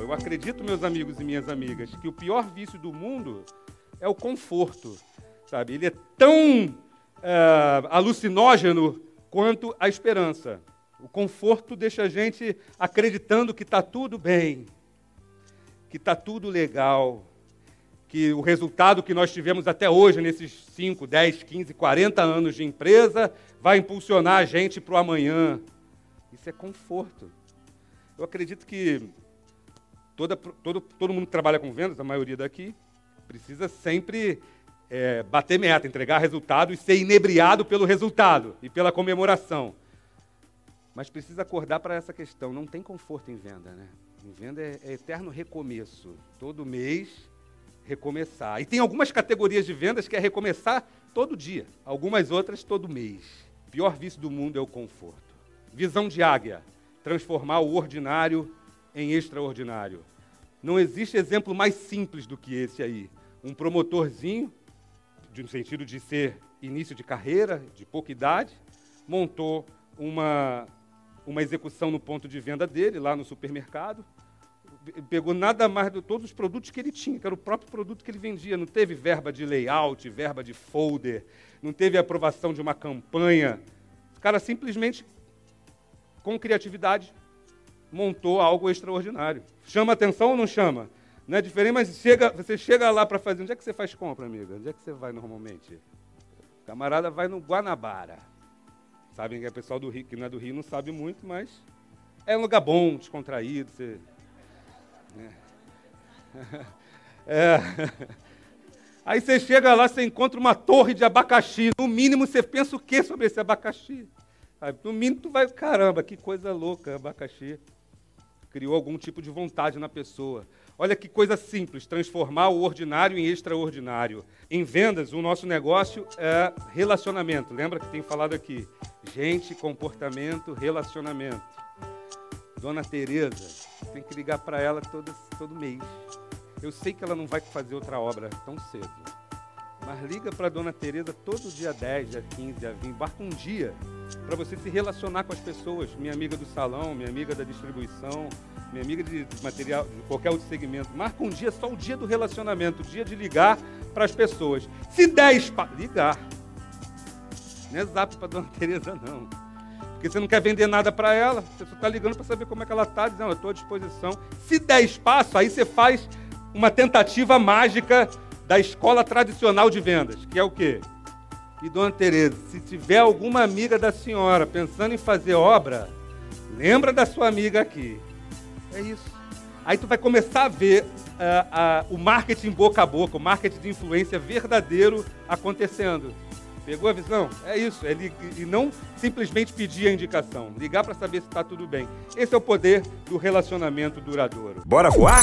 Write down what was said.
Eu acredito, meus amigos e minhas amigas, que o pior vício do mundo é o conforto, sabe? Ele é tão é, alucinógeno quanto a esperança. O conforto deixa a gente acreditando que está tudo bem, que está tudo legal, que o resultado que nós tivemos até hoje, nesses 5, 10, 15, 40 anos de empresa, vai impulsionar a gente para o amanhã. Isso é conforto. Eu acredito que toda, todo, todo mundo que trabalha com vendas, a maioria daqui, precisa sempre é, bater meta, entregar resultado e ser inebriado pelo resultado e pela comemoração. Mas precisa acordar para essa questão. Não tem conforto em venda, né? Em venda é, é eterno recomeço. Todo mês, recomeçar. E tem algumas categorias de vendas que é recomeçar todo dia. Algumas outras, todo mês. O pior vício do mundo é o conforto. Visão de águia. Transformar o ordinário em extraordinário. Não existe exemplo mais simples do que esse aí. Um promotorzinho, no sentido de ser início de carreira, de pouca idade, montou uma, uma execução no ponto de venda dele, lá no supermercado, pegou nada mais de todos os produtos que ele tinha, que era o próprio produto que ele vendia. Não teve verba de layout, verba de folder, não teve aprovação de uma campanha. O cara simplesmente, com criatividade, montou algo extraordinário. Chama atenção ou não chama? Não é diferente, mas chega, você chega lá para fazer. Onde é que você faz compra, amiga? Onde é que você vai normalmente? O camarada vai no Guanabara. Sabem que é pessoal do Rio, que não é do Rio, não sabe muito, mas é um lugar bom, descontraído. Você, é. é. Aí você chega lá, você encontra uma torre de abacaxi. No mínimo, você pensa o que sobre esse abacaxi? No mínimo, tu vai, caramba, que coisa louca, abacaxi criou algum tipo de vontade na pessoa. Olha que coisa simples, transformar o ordinário em extraordinário. Em vendas, o nosso negócio é relacionamento. Lembra que tem falado aqui? Gente, comportamento, relacionamento. Dona Tereza, tem que ligar para ela todo, todo mês. Eu sei que ela não vai fazer outra obra tão cedo. Mas liga para Dona Tereza todo dia 10, dia 15, dia 20. Marca um dia para você se relacionar com as pessoas. Minha amiga do salão, minha amiga da distribuição, minha amiga de material, de qualquer outro segmento. Marca um dia, só o dia do relacionamento, o dia de ligar para as pessoas. Se 10 pa... ligar. Não é zap para Dona Tereza, não. Porque você não quer vender nada para ela, você só está ligando para saber como é que ela está, dizendo, eu estou à disposição. Se der espaço, aí você faz uma tentativa mágica da escola tradicional de vendas, que é o quê? E dona Tereza, se tiver alguma amiga da senhora pensando em fazer obra, lembra da sua amiga aqui. É isso. Aí tu vai começar a ver uh, uh, o marketing boca a boca, o marketing de influência verdadeiro acontecendo. Pegou a visão? É isso. É e não simplesmente pedir a indicação. Ligar para saber se está tudo bem. Esse é o poder do relacionamento duradouro. Bora voar?